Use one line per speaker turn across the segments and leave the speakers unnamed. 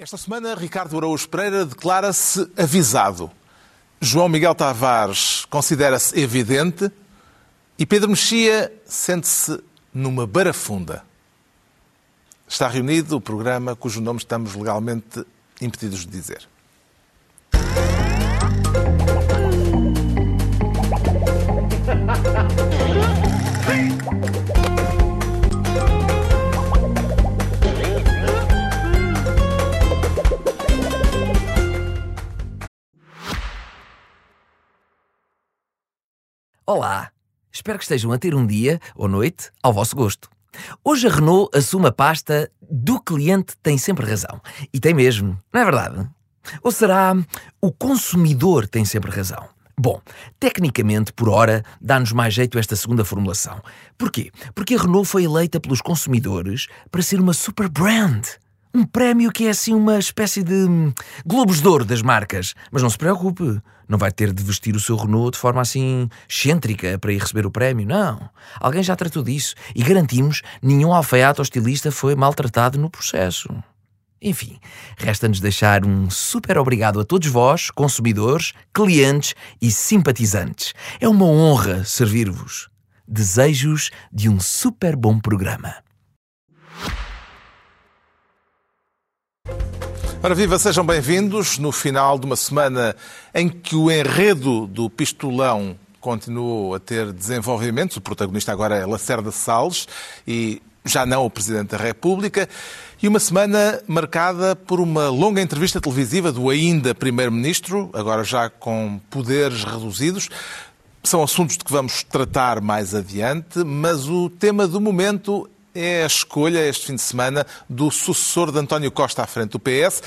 Esta semana, Ricardo Araújo Pereira declara-se avisado. João Miguel Tavares considera-se evidente e Pedro Mexia sente-se numa barafunda. Está reunido o programa cujo nome estamos legalmente impedidos de dizer.
Olá, espero que estejam a ter um dia ou noite ao vosso gosto. Hoje a Renault assume a pasta do cliente tem sempre razão. E tem mesmo, não é verdade? Ou será o consumidor tem sempre razão? Bom, tecnicamente, por hora, dá-nos mais jeito esta segunda formulação. Porquê? Porque a Renault foi eleita pelos consumidores para ser uma super brand. Um prémio que é assim uma espécie de hum, globos de ouro das marcas. Mas não se preocupe, não vai ter de vestir o seu Renault de forma assim excêntrica para ir receber o prémio, não. Alguém já tratou disso e garantimos nenhum alfaiate ou estilista foi maltratado no processo. Enfim, resta-nos deixar um super obrigado a todos vós, consumidores, clientes e simpatizantes. É uma honra servir-vos. Desejos de um super bom programa.
Ora viva, sejam bem-vindos no final de uma semana em que o enredo do pistolão continuou a ter desenvolvimentos. O protagonista agora é Lacerda Salles e já não o Presidente da República. E uma semana marcada por uma longa entrevista televisiva do ainda Primeiro-Ministro, agora já com poderes reduzidos. São assuntos de que vamos tratar mais adiante, mas o tema do momento é a escolha, este fim de semana, do sucessor de António Costa à frente do PS.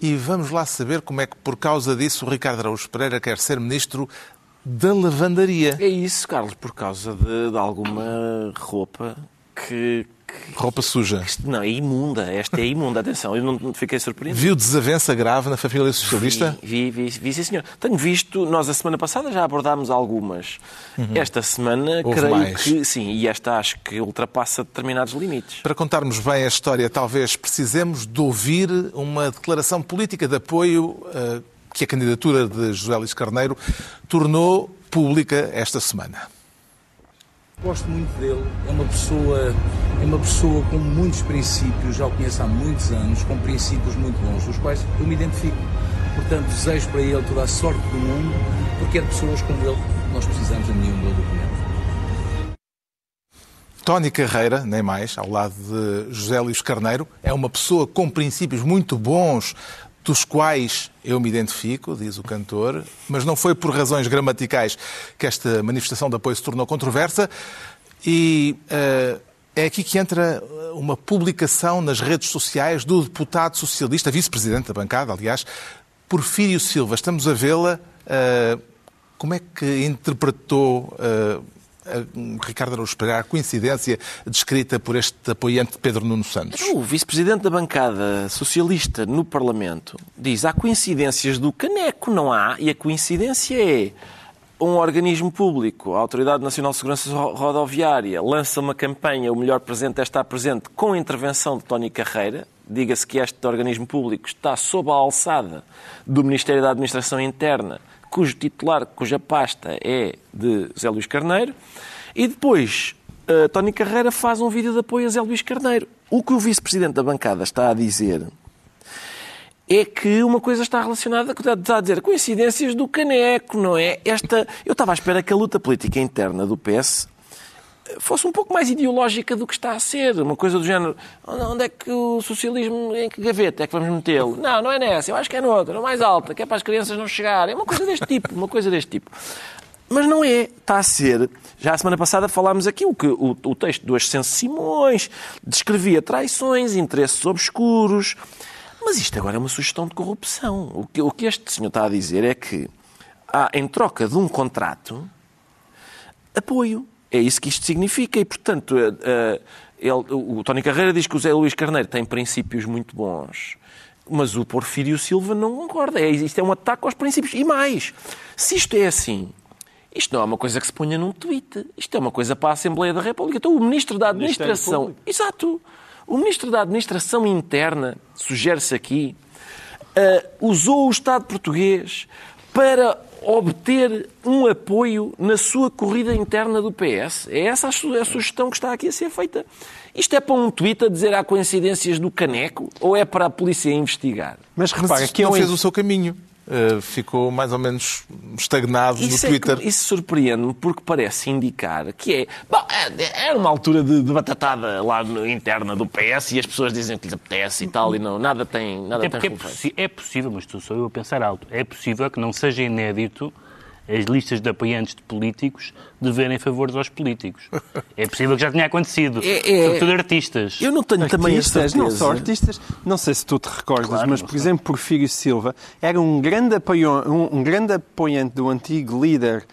E vamos lá saber como é que, por causa disso, o Ricardo Araújo Pereira quer ser ministro da lavandaria.
É isso, Carlos, por causa de, de alguma roupa que,
Roupa suja.
Não, é imunda. Esta é imunda. Atenção, eu não fiquei surpreendido.
Viu desavença grave na família socialista?
Vi, vi, vi, vi sim, senhor. Tenho visto, nós a semana passada já abordámos algumas. Uhum. Esta semana,
Houve
creio
mais.
que sim, e esta acho que ultrapassa determinados limites.
Para contarmos bem a história, talvez precisemos de ouvir uma declaração política de apoio uh, que a candidatura de José Luís Carneiro tornou pública esta semana.
Gosto muito dele, é uma pessoa, é uma pessoa com muitos princípios, já o conheço há muitos anos, com princípios muito bons, dos quais eu me identifico. Portanto, desejo para ele toda a sorte do mundo, porque é de pessoas como ele que nós precisamos, a mim, um bom documento.
Tony Carreira, nem mais, ao lado de José Luís Carneiro, é uma pessoa com princípios muito bons, dos quais eu me identifico, diz o cantor, mas não foi por razões gramaticais que esta manifestação de apoio se tornou controversa. E uh, é aqui que entra uma publicação nas redes sociais do deputado socialista, vice-presidente da bancada, aliás, Porfírio Silva. Estamos a vê-la. Uh, como é que interpretou uh, Ricardo Araújo Pereira, a coincidência descrita por este apoiante de Pedro Nuno Santos?
O vice-presidente da bancada socialista no Parlamento diz há coincidências do caneco, não há, e a coincidência é um organismo público, a Autoridade Nacional de Segurança Rodoviária, lança uma campanha O Melhor Presente é estar presente com a intervenção de Tony Carreira. Diga-se que este organismo público está sob a alçada do Ministério da Administração Interna, cujo titular, cuja pasta é de Zé Luís Carneiro. E depois, uh, Tony Carreira faz um vídeo de apoio a Zé Luís Carneiro. O que o vice-presidente da bancada está a dizer é que uma coisa está relacionada, está a dizer, coincidências do caneco, não é? Esta, eu estava à espera que a luta política interna do PS fosse um pouco mais ideológica do que está a ser. Uma coisa do género, onde é que o socialismo, em que gaveta é que vamos metê-lo? Não, não é nessa, eu acho que é noutra, mais alta, que é para as crianças não chegarem. É uma coisa deste tipo, uma coisa deste tipo. Mas não é, está a ser. Já a semana passada falámos aqui o que o, o texto do Ascenso Simões descrevia traições, interesses obscuros. Mas isto agora é uma sugestão de corrupção. O que, o que este senhor está a dizer é que há, em troca de um contrato, apoio. É isso que isto significa. E, portanto, ele, o Tony Carreira diz que o Zé Luís Carneiro tem princípios muito bons. Mas o Porfírio Silva não concorda. É, isto é um ataque aos princípios. E mais, se isto é assim, isto não é uma coisa que se ponha num tweet. Isto é uma coisa para a Assembleia da República. Então, o Ministro da Administração. Exato. O Ministro da Administração Interna, sugere-se aqui, uh, usou o Estado português para obter um apoio na sua corrida interna do PS. É essa a sugestão que está aqui a ser feita. Isto é para um tweet a dizer há coincidências do caneco ou é para a polícia investigar?
Mas repara, que não fez o seu caminho. Uh, ficou mais ou menos estagnado
isso
no Twitter.
É que, isso surpreende-me porque parece indicar que é. Bom, é, era uma altura de, de batatada lá no, interna do PS e as pessoas dizem que lhes apetece e tal, e não, nada tem. Nada
Até
tem
porque é, é possível, mas estou só eu a pensar alto, é possível que não seja inédito as listas de apoiantes de políticos deverem favores aos políticos. É possível que já tenha acontecido. É, é... Sobretudo artistas.
Eu não tenho artistas, também
artistas, Não só artistas. Não sei se tu te recordas, claro, mas, por sei. exemplo, Porfírio Silva era um grande, apoio, um, um grande apoiante do antigo líder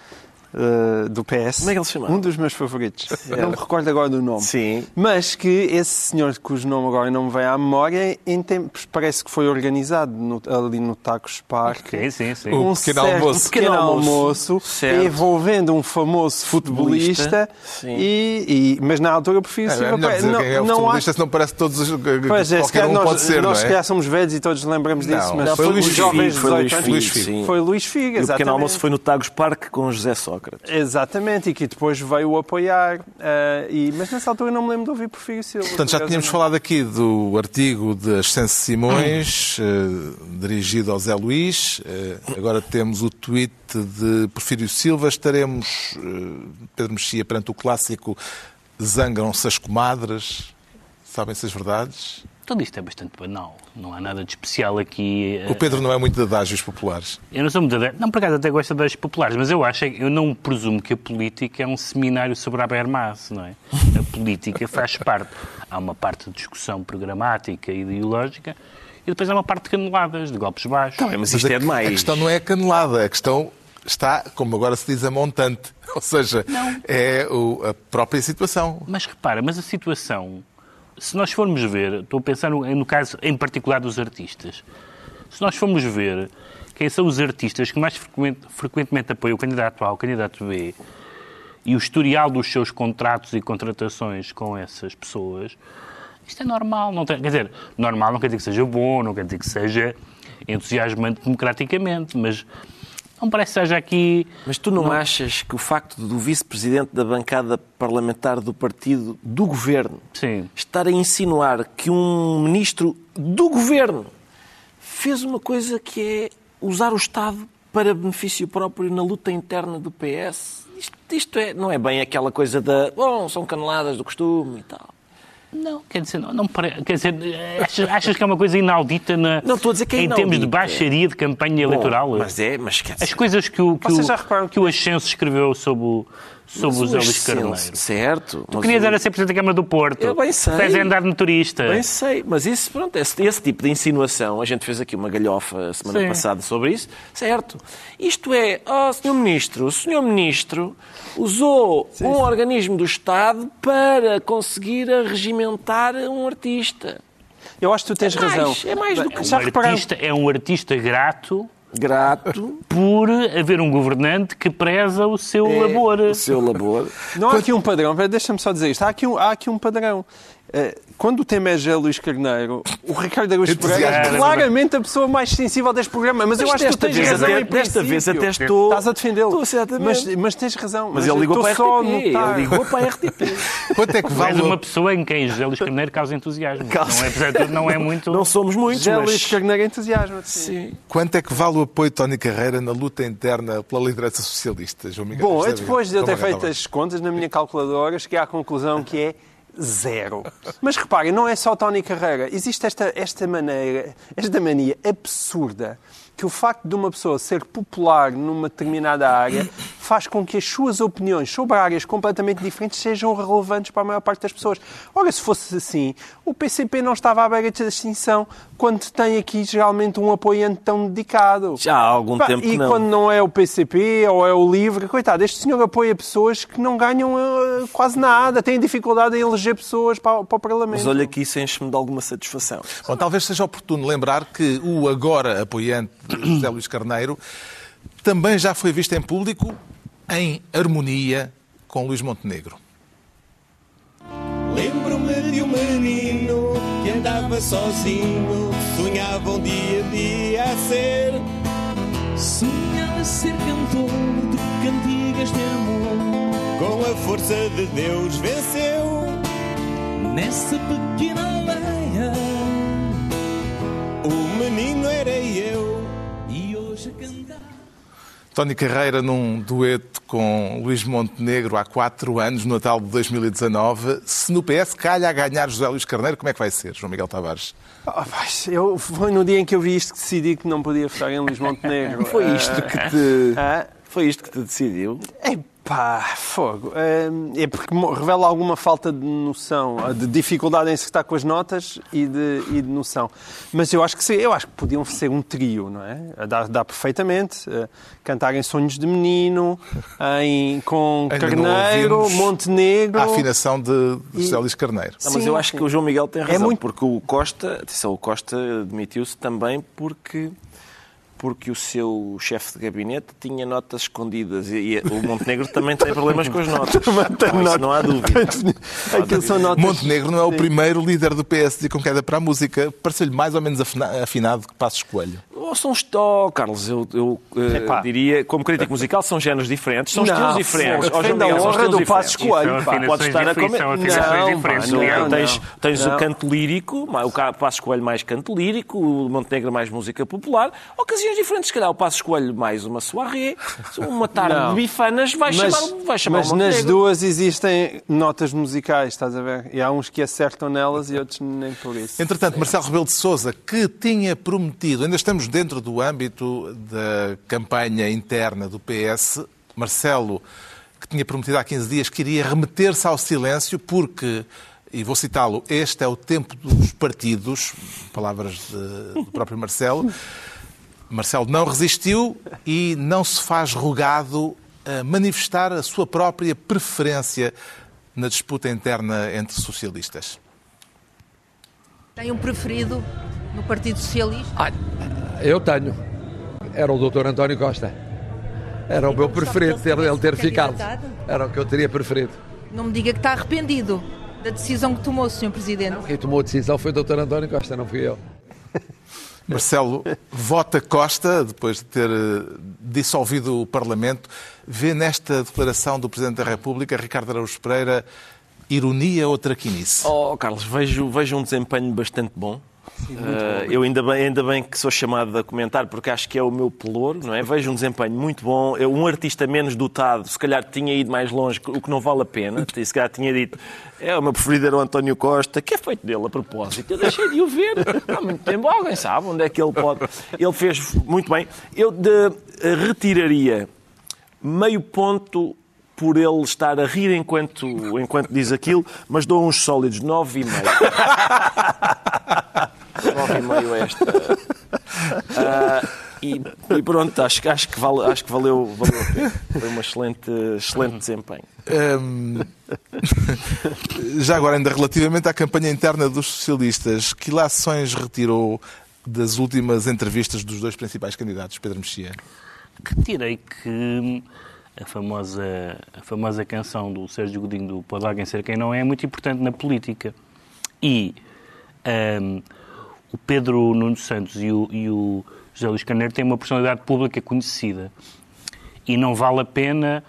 uh, do PS.
Como é que ele se chama?
Um dos meus favoritos. não me recordo agora do nome.
Sim.
Mas que esse senhor, cujo nome agora não me vem à memória, em tempos parece que foi organizado no, ali no Tacos Park.
Sim, sim, sim.
Um, pequeno almoço.
Um pequeno almoço, envolvendo um famoso futebolista. E, e, mas na altura eu prefiro é,
é, não, é o não há... se não parece todos os.
Pois é, qualquer um
nós, pode ser,
nós
não
é? se calhar somos velhos e todos lembramos disso,
não,
mas
não, foi, foi Luís
jovens
foi Luís
Figo. Foi Luís Figo, exatamente.
o pequeno almoço foi no Tagos Park com José Sócrates.
Exatamente. Exatamente, e que depois veio apoiar. Uh, e, mas nessa altura não me lembro de ouvir Porfírio Silva.
Portanto, já tínhamos falado aqui do artigo de Ascenso Simões, uh, dirigido ao Zé Luís. Uh, agora temos o tweet de Porfírio Silva. Estaremos, Pedro Mexia, perante o clássico Zangam-se as comadres. Sabem-se as verdades?
Tudo isto é bastante banal. Não há nada de especial aqui.
O Pedro não é muito de adágios populares.
Eu não sou muito de Não, por acaso até gosto de adágios populares, mas eu acho, eu não presumo que a política é um seminário sobre a Habermas, não é? A política faz parte. Há uma parte de discussão programática e ideológica e depois há uma parte de caneladas, de golpes baixos.
Tá bem, mas isto mas é demais.
A questão não é a canelada, a questão está, como agora se diz, a montante. Ou seja, não. é a própria situação.
Mas repara, mas a situação se nós formos ver, estou a pensar no, no caso em particular dos artistas, se nós formos ver quem são os artistas que mais frequent, frequentemente apoiam o candidato A ou o candidato B e o historial dos seus contratos e contratações com essas pessoas, isto é normal. Não tem, quer dizer, normal não quer dizer que seja bom, não quer dizer que seja entusiasmante democraticamente, mas não parece que seja aqui.
Mas tu não, não... achas que o facto do vice-presidente da bancada parlamentar do partido do governo
Sim.
estar a insinuar que um ministro do governo fez uma coisa que é usar o Estado para benefício próprio na luta interna do PS? Isto, isto é, não é bem aquela coisa da. Bom, são caneladas do costume e tal.
Não, quer dizer, não, não quer dizer, achas, achas, que é uma coisa inaudita na,
não, estou a dizer que é
em
inaudita.
termos de baixaria de campanha Bom, eleitoral?
Mas é, mas quer dizer...
As coisas que o, que o, que o Ascenso escreveu sobre o, sobre os Elis Carneiro.
Certo.
Tu querias era ser Presidente da Câmara do Porto.
Eu bem sei.
Fez andar de motorista.
Bem sei. Mas isso, pronto, esse, esse, tipo de insinuação, a gente fez aqui uma galhofa a semana Sim. passada sobre isso, certo. Isto é, ó, oh, Sr. Ministro, o Sr. Ministro usou Sim. um organismo do Estado para conseguir regimentar um artista.
Eu acho que tu tens
é
razão.
Mais, é mais do que...
Um artista, é um artista grato
grato
por haver um governante que preza o seu é, labor.
O seu labor.
Não há aqui um padrão, deixa-me só dizer isto. Há aqui um, há aqui um padrão. Eh, quando o tema é Gé Luís Carneiro, o Ricardo Araújo Pereira é claramente a pessoa mais sensível deste programa. Mas, mas eu acho que tu tens razão
até, Desta vez até estou...
Estás a defendê-lo. Mas, mas tens razão.
Mas, mas ele ligou para a RTP. Ele ligou para a RTP.
Quanto é que vale...
És uma pessoa em quem José Luís Carneiro causa entusiasmo. Causa. Não, é, tudo, não é muito...
Não somos muitos,
José mas... Luís Carneiro entusiasma
Sim.
Quanto é que vale o apoio de Tony Carreira na luta interna pela liderança socialista,
João Miguel? Bom, depois de eu ter feito as contas na minha calculadora, cheguei à conclusão que é Zero. Mas reparem, não é só Tony Carreira. Existe esta, esta maneira, esta mania absurda que o facto de uma pessoa ser popular numa determinada área faz com que as suas opiniões sobre áreas completamente diferentes sejam relevantes para a maior parte das pessoas. Ora, se fosse assim, o PCP não estava à beira de extinção quando tem aqui geralmente um apoiante tão dedicado.
Já há algum Pá, tempo
E
não.
quando não é o PCP ou é o LIVRE, coitado, este senhor apoia pessoas que não ganham uh, quase nada, têm dificuldade em eleger pessoas para, para o Parlamento.
Mas olha que isso enche-me de alguma satisfação.
Bom, talvez seja oportuno lembrar que o agora apoiante José Luís Carneiro também já foi visto em público em harmonia com Luís Montenegro.
Lembro-me de um menino estava sozinho, sonhava um dia a dia a ser.
Sonhava ser cantor de cantigas de amor.
Com a força de Deus venceu.
Nessa pequena aldeia,
O menino era eu.
Tony Carreira num dueto com Luís Montenegro há quatro anos, no Natal de 2019. Se no PS calha a ganhar José Luís Carneiro, como é que vai ser, João Miguel Tavares?
Ah, pois, eu, foi no dia em que eu vi isto que decidi que não podia votar em Luís Montenegro.
Foi isto que te,
Ah,
foi isto que te decidiu?
Epá, fogo. É porque revela alguma falta de noção, de dificuldade em acertar com as notas e de, e de noção. Mas eu acho que sim, eu acho que podiam ser um trio, não é? Dá, dá perfeitamente. eh, Cantar em Sonhos de Menino, em, com
Ainda
Carneiro, Montenegro.
A afinação de José Luís Carneiro.
Não, mas
Sim,
eu acho
sim.
que o João Miguel tem razão,
muito-
porque o Costa, atenção, o Costa demitiu-se também porque porque o seu chefe de gabinete tinha notas escondidas e, e o Montenegro também tem problemas com as notas. Não, isso não há dúvida.
Aquilo são notas.
Montenegro não é o primeiro líder do PSD com queda para a música. Pareceu-lhe mais ou menos afina- afinado que Passos Coelho.
Oh, são oh, Carlos, eu, eu
Epá.
diria, como crítico musical, são géneros diferentes, são
Não,
estilos diferentes. Oh, João Miguel, são
honra
estilos
do Passos. Coelho,
São
pá.
Pode estar a comer.
Não, pá, não,
tens tens
Não.
o canto lírico, o Passos Coelho mais canto lírico, o Montenegro mais música popular. Ocasiões diferentes, se calhar o Passos Coelho mais uma soirée, uma tarde
Não.
de bifanas, vai
Mas,
chamar, vai chamar
mas
o
nas duas existem notas musicais, estás a ver? E há uns que acertam nelas e outros nem por isso.
Entretanto, Marcelo Rebelo de Sousa, que tinha prometido, ainda estamos dentro do âmbito da campanha interna do PS, Marcelo, que tinha prometido há 15 dias que iria remeter-se ao silêncio porque, e vou citá-lo, este é o tempo dos partidos, palavras de- do próprio Marcelo, Marcelo não resistiu e não se faz rogado a manifestar a sua própria preferência na disputa interna entre socialistas.
Tem um preferido no Partido Socialista?
Olha, eu tenho. Era o Dr. António Costa. Era o meu
gostava
preferido,
ele
ter, ele ter
tivesse
ficado. Era o que eu teria preferido.
Não me diga que está arrependido da decisão que tomou, Sr. Presidente.
Quem tomou a decisão foi o Dr. António Costa, não fui eu.
Marcelo vota Costa, depois de ter eh, dissolvido o Parlamento, vê nesta declaração do Presidente da República, Ricardo Araújo Pereira, ironia ou traquinice?
Oh, Carlos, vejo, vejo um desempenho bastante bom. Eh, eu ainda bem, ainda bem que sou chamado a comentar porque acho que é o meu pelouro, não é? Vejo um desempenho muito bom. Eu, um artista menos dotado, se calhar tinha ido mais longe, o que não vale a pena. Se calhar tinha dito, é o meu preferido era o António Costa, que é feito dele a propósito. Eu deixei de o ver há muito tempo. Alguém sabe onde é que ele pode. Ele fez muito bem. Eu de- eh, retiraria meio ponto por ele estar a rir enquanto, enquanto diz aquilo, mas dou uns sólidos 9,5. 9,5 esta. Ah, e, e pronto, acho, que- acho, que, vale, acho que valeu, valeu a pena. Foi um excelente, excelente desempenho.
Hum, Já agora, ainda relativamente à campanha interna dos socialistas, que lações retirou das últimas entrevistas dos dois principais candidatos, Pedro Mexia?
Retirei que a famosa, a famosa canção do Sérgio Godinho do Pode Alguém Ser Quem Não É é muito importante na política. E ahm, o Pedro Nuno Santos e o, e o José Luís Carneiro têm uma personalidade pública conhecida. E não vale a pena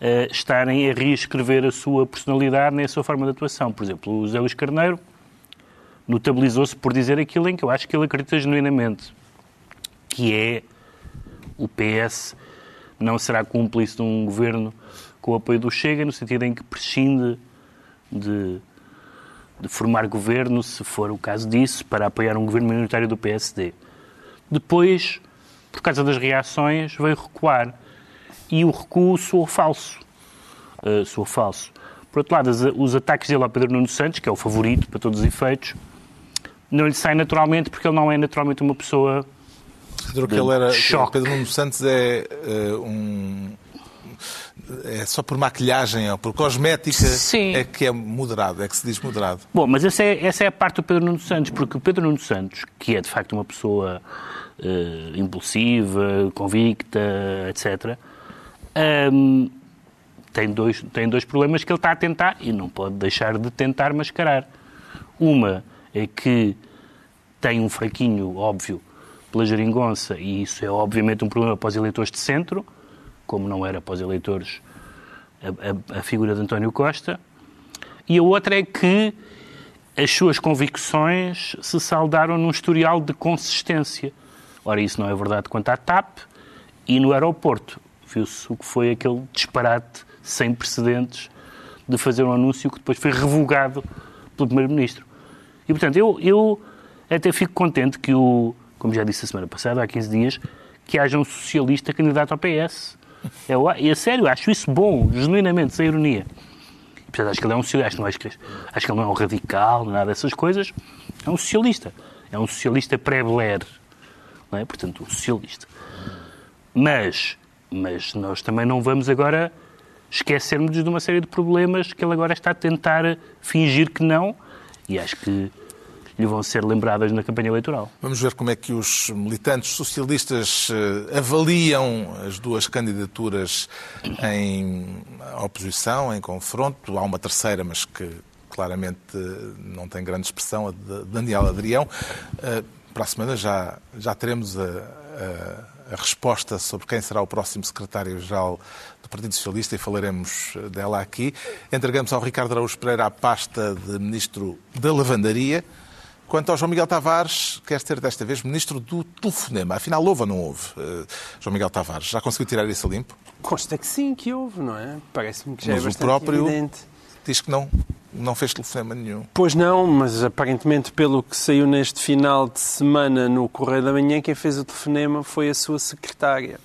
eh, estarem a reescrever a sua personalidade nem a sua forma de atuação. Por exemplo, o José Luís Carneiro notabilizou-se por dizer aquilo em que eu acho que ele acredita genuinamente, que é o PS não será cúmplice de um governo com o apoio do Chega, no sentido em que prescinde de, de formar governo, se for o caso disso, para apoiar um governo minoritário do PSD. Depois, por causa das reações, veio recuar. E o recuo soou falso. Uh, soou falso. Por outro lado, os ataques dele ao Pedro Nuno Santos, que é o favorito para todos os efeitos, não lhe saem naturalmente porque ele não é naturalmente uma pessoa
Considerou que ele era.
Choque.
Pedro Nuno Santos é eh, um. É só por maquilhagem ou por cosmética
Sim.
é que é moderado, é que se diz moderado.
Bom, mas essa é, essa é a parte do Pedro Nuno Santos, porque o Pedro Nuno Santos, que é de facto uma pessoa eh, impulsiva, convicta, etc., hum, tem, dois, tem dois problemas que ele está a tentar e não pode deixar de tentar mascarar. Uma é que tem um fraquinho óbvio pela geringonça e isso é obviamente um problema para os eleitores de centro, como não era para os eleitores a, a, a figura de António Costa. E a outra é que as suas convicções se saldaram num historial de consistência. Ora, isso não é verdade quanto à TAP e no aeroporto. Viu-se o que foi aquele disparate sem precedentes de fazer um anúncio que depois foi revogado pelo Primeiro-Ministro. E, portanto, eu, eu até fico contente que o, como já disse a semana passada, há 15 dias, que haja um socialista candidato ao PS. Eu, e a sério, acho isso bom, genuinamente, sem ironia. E, portanto, acho que ele é um socialista, não acho que, acho que ele não é um radical, nada dessas coisas. É um socialista. É um socialista pré-Blair. É? Portanto, um socialista. Mas, mas nós também não vamos agora esquecermos de uma série de problemas que ele agora está a tentar fingir que não. E acho que lhe vão ser lembradas na campanha eleitoral.
Vamos ver como é que os militantes socialistas eh, avaliam as duas candidaturas em oposição, em confronto. Há uma terceira, mas que claramente eh, não tem grande expressão, a de Daniel Adrião. Eh, para a semana já, já teremos a, a, a resposta sobre quem será o próximo secretário-geral do Partido Socialista e falaremos dela aqui. Entregamos ao Ricardo Araújo Pereira a pasta de Ministro da Lavandaria. Quanto ao João Miguel Tavares, quer ser desta vez ministro do telefonema. Afinal, houve ou não houve? Uh, João Miguel Tavares, já conseguiu tirar isso a limpo?
Consta que sim, que houve, não é? Parece-me que já
mas
é bastante
o próprio
evidente.
diz que não, não fez telefonema nenhum.
Pois não, mas aparentemente, pelo que saiu neste final de semana no Correio da Manhã, quem fez o telefonema foi a sua secretária.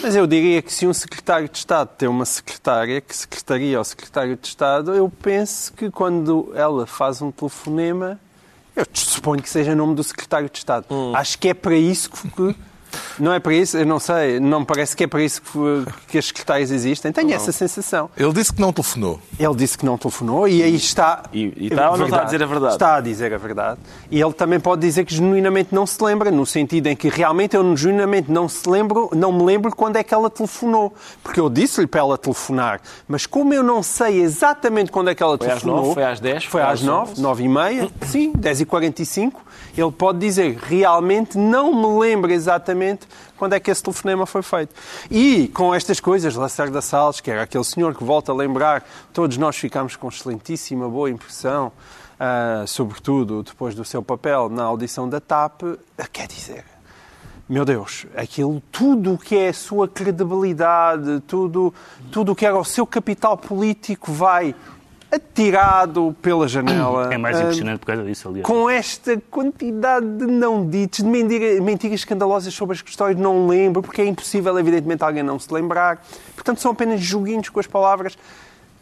Mas eu diria que se um secretário de Estado tem uma secretária que secretaria ao secretário de Estado, eu penso que quando ela faz um telefonema eu suponho que seja nome do secretário de Estado.
Hum.
Acho que é para isso que. Não é para isso, eu não sei, não me parece que é para isso que, que as secretárias existem. Tenho
Não.
essa sensação.
Ele disse que não telefonou.
Ele disse que não telefonou e aí está.
E- e está ou não está a dizer a verdade?
Está a dizer a verdade. E ele também pode dizer que genuinamente não se lembra, no sentido em que realmente eu genuinamente não se lembro, não me lembro quando é que ela telefonou. Porque eu disse-lhe para ela telefonar, mas como eu não sei exatamente quando é que ela
Foi às
telefonou.
nove, foi às dez,
Foi
foi
às
às
nove,
onze.
nove e meia, sim, dez e quarenta e cinco. Ele pode dizer realmente não me lembro exatamente quando é que esse telefonema foi feito. E com estas coisas, Lacerda Salles, que era aquele senhor que volta a lembrar, todos nós ficámos com excelentíssima boa impressão, ah, sobretudo depois do seu papel na audição da TAP, quer dizer, meu Deus, aquilo, tudo o que é a sua credibilidade, tudo tudo o que era o seu capital político vai atirado pela janela.
É mais
Ah,
impressionante por causa disso, aliás.
com esta quantidade de não ditos, de mentira- mentiras escandalosas sobre as questões, não lembro, porque é impossível, evidentemente, alguém não se lembrar. Portanto, são apenas joguinhos com as palavras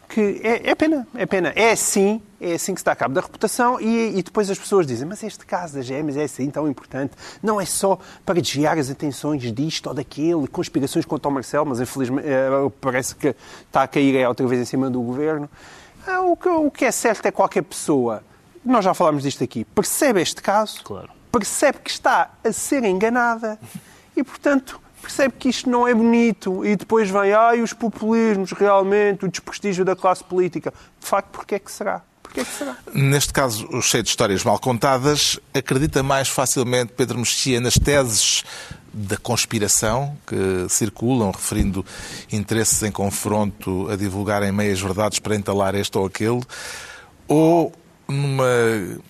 que é, é pena, é pena. É assim, é assim que se dá cabo da reputação e, e depois as pessoas dizem, mas este caso das gêmeas é assim tão importante, não é só para desviar as atenções disto ou daquele, conspirações contra o Marcelo, mas infelizmente eh, parece que está a cair é outra vez em cima do governo. Ah, o, que, o que é certo é qualquer pessoa, nós já falámos disto aqui, percebe este caso,
Claro.
percebe que está a ser enganada e, portanto, percebe que isto não é bonito e depois vem, ai, os populismos, realmente, o desprestígio da classe política. De facto, porquê é que será? Porquê é que será?
Neste caso, o cheio de histórias mal contadas, acredita mais facilmente Pedro Mexia nas teses da conspiração que circulam, referindo interesses em confronto a divulgarem meias verdades para entalar este ou aquele, ou numa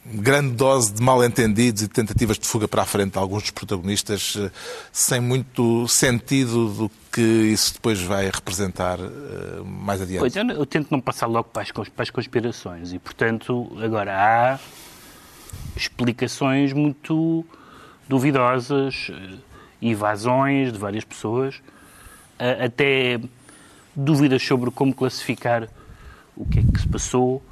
grande dose de mal-entendidos e de tentativas de fuga para a frente de alguns dos protagonistas, eh, sem muito sentido do que isso depois vai representar eh, mais adiante.
Pois, eu, eu tento não passar logo para as, para as conspirações e, portanto, agora há explicações muito duvidosas, eh, evasões de várias pessoas, até dúvidas sobre como classificar o que é que se passou,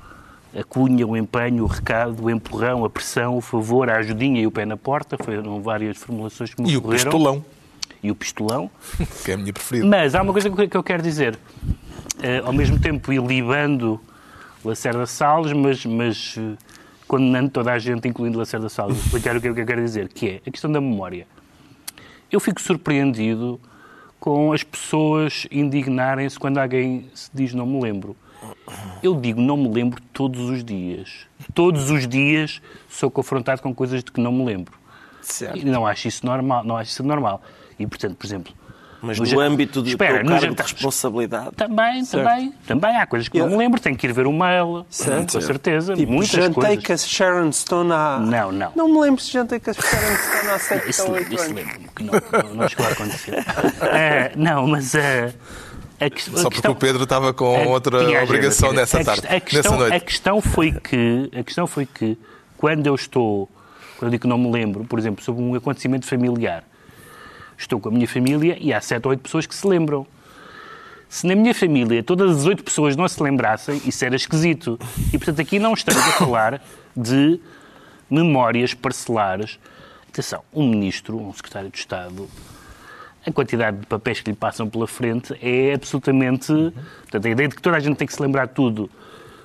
a cunha, o empenho, o recado, o empurrão, a pressão, o favor, a ajudinha e o pé na porta, foram várias formulações que me
E o pistolão,
E o pistolão.
que é a minha preferida.
Mas há uma coisa que eu quero dizer. Eh, ao mesmo tempo, ilibando Lacerda Salles, mas, mas eh, condenando toda a gente, incluindo Lacerda Salles, explicar o que é que eu quero dizer, que é a questão da memória. Eu fico surpreendido com as pessoas indignarem-se quando alguém se diz não me lembro. Eu digo não me lembro todos os dias. Todos os dias sou confrontado com coisas de que não me lembro.
Certo.
E não acho isso normal. Não acho isso normal. E, portanto, por exemplo...
Mas
no
no âmbito do
Espera,
teu
no
cargo de responsabilidade.
Também, também. Também há coisas que não me lembro. Tenho que ir ver o mail.
Certo.
Com certeza.
Tipo,
Muitas
jantei
coisas.
com a Sharon Stone há...
Não, não.
Não me lembro se jantei com a Sharon Stone há 7
Isso,
ou 8
isso
anos.
lembro-me que não, não, não chegou a acontecer. Eh, não, mas a, ques- a
Só porque
questão...
o Pedro estava com
a-
outra
agenda,
obrigação nessa
a
tarde,
a questão,
nessa noite.
A questão foi que, a questão foi que quando eu estou, quando eu digo que não me lembro, por exemplo, sobre um acontecimento familiar, estou com a minha família e há sete ou oito pessoas que se lembram. Se na minha família todas as oito pessoas não se lembrassem, isso era esquisito. E, portanto, aqui não estamos a falar de memórias parcelares. Atenção, um ministro, um secretário de Estado, a quantidade de papéis que lhe passam pela frente é absolutamente. Portanto, a ideia de que toda a gente tem que se lembrar tudo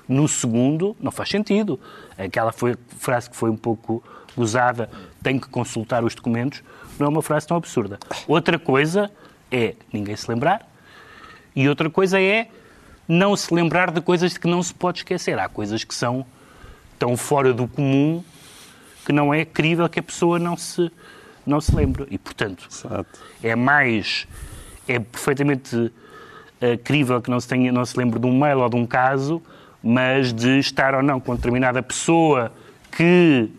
no segundo não faz sentido. Aquela foi, frase que foi um pouco usada, tem que consultar os documentos, não é uma frase tão absurda. Outra coisa é ninguém se lembrar, e outra coisa é não se lembrar de coisas de que não se pode esquecer. Há coisas que são tão fora do comum que não é crível que a pessoa não se, não se lembre. E, portanto, é mais. É perfeitamente eh, crível que não se, tenha, não se lembre de um mail ou de um caso, mas de estar ou não com determinada pessoa que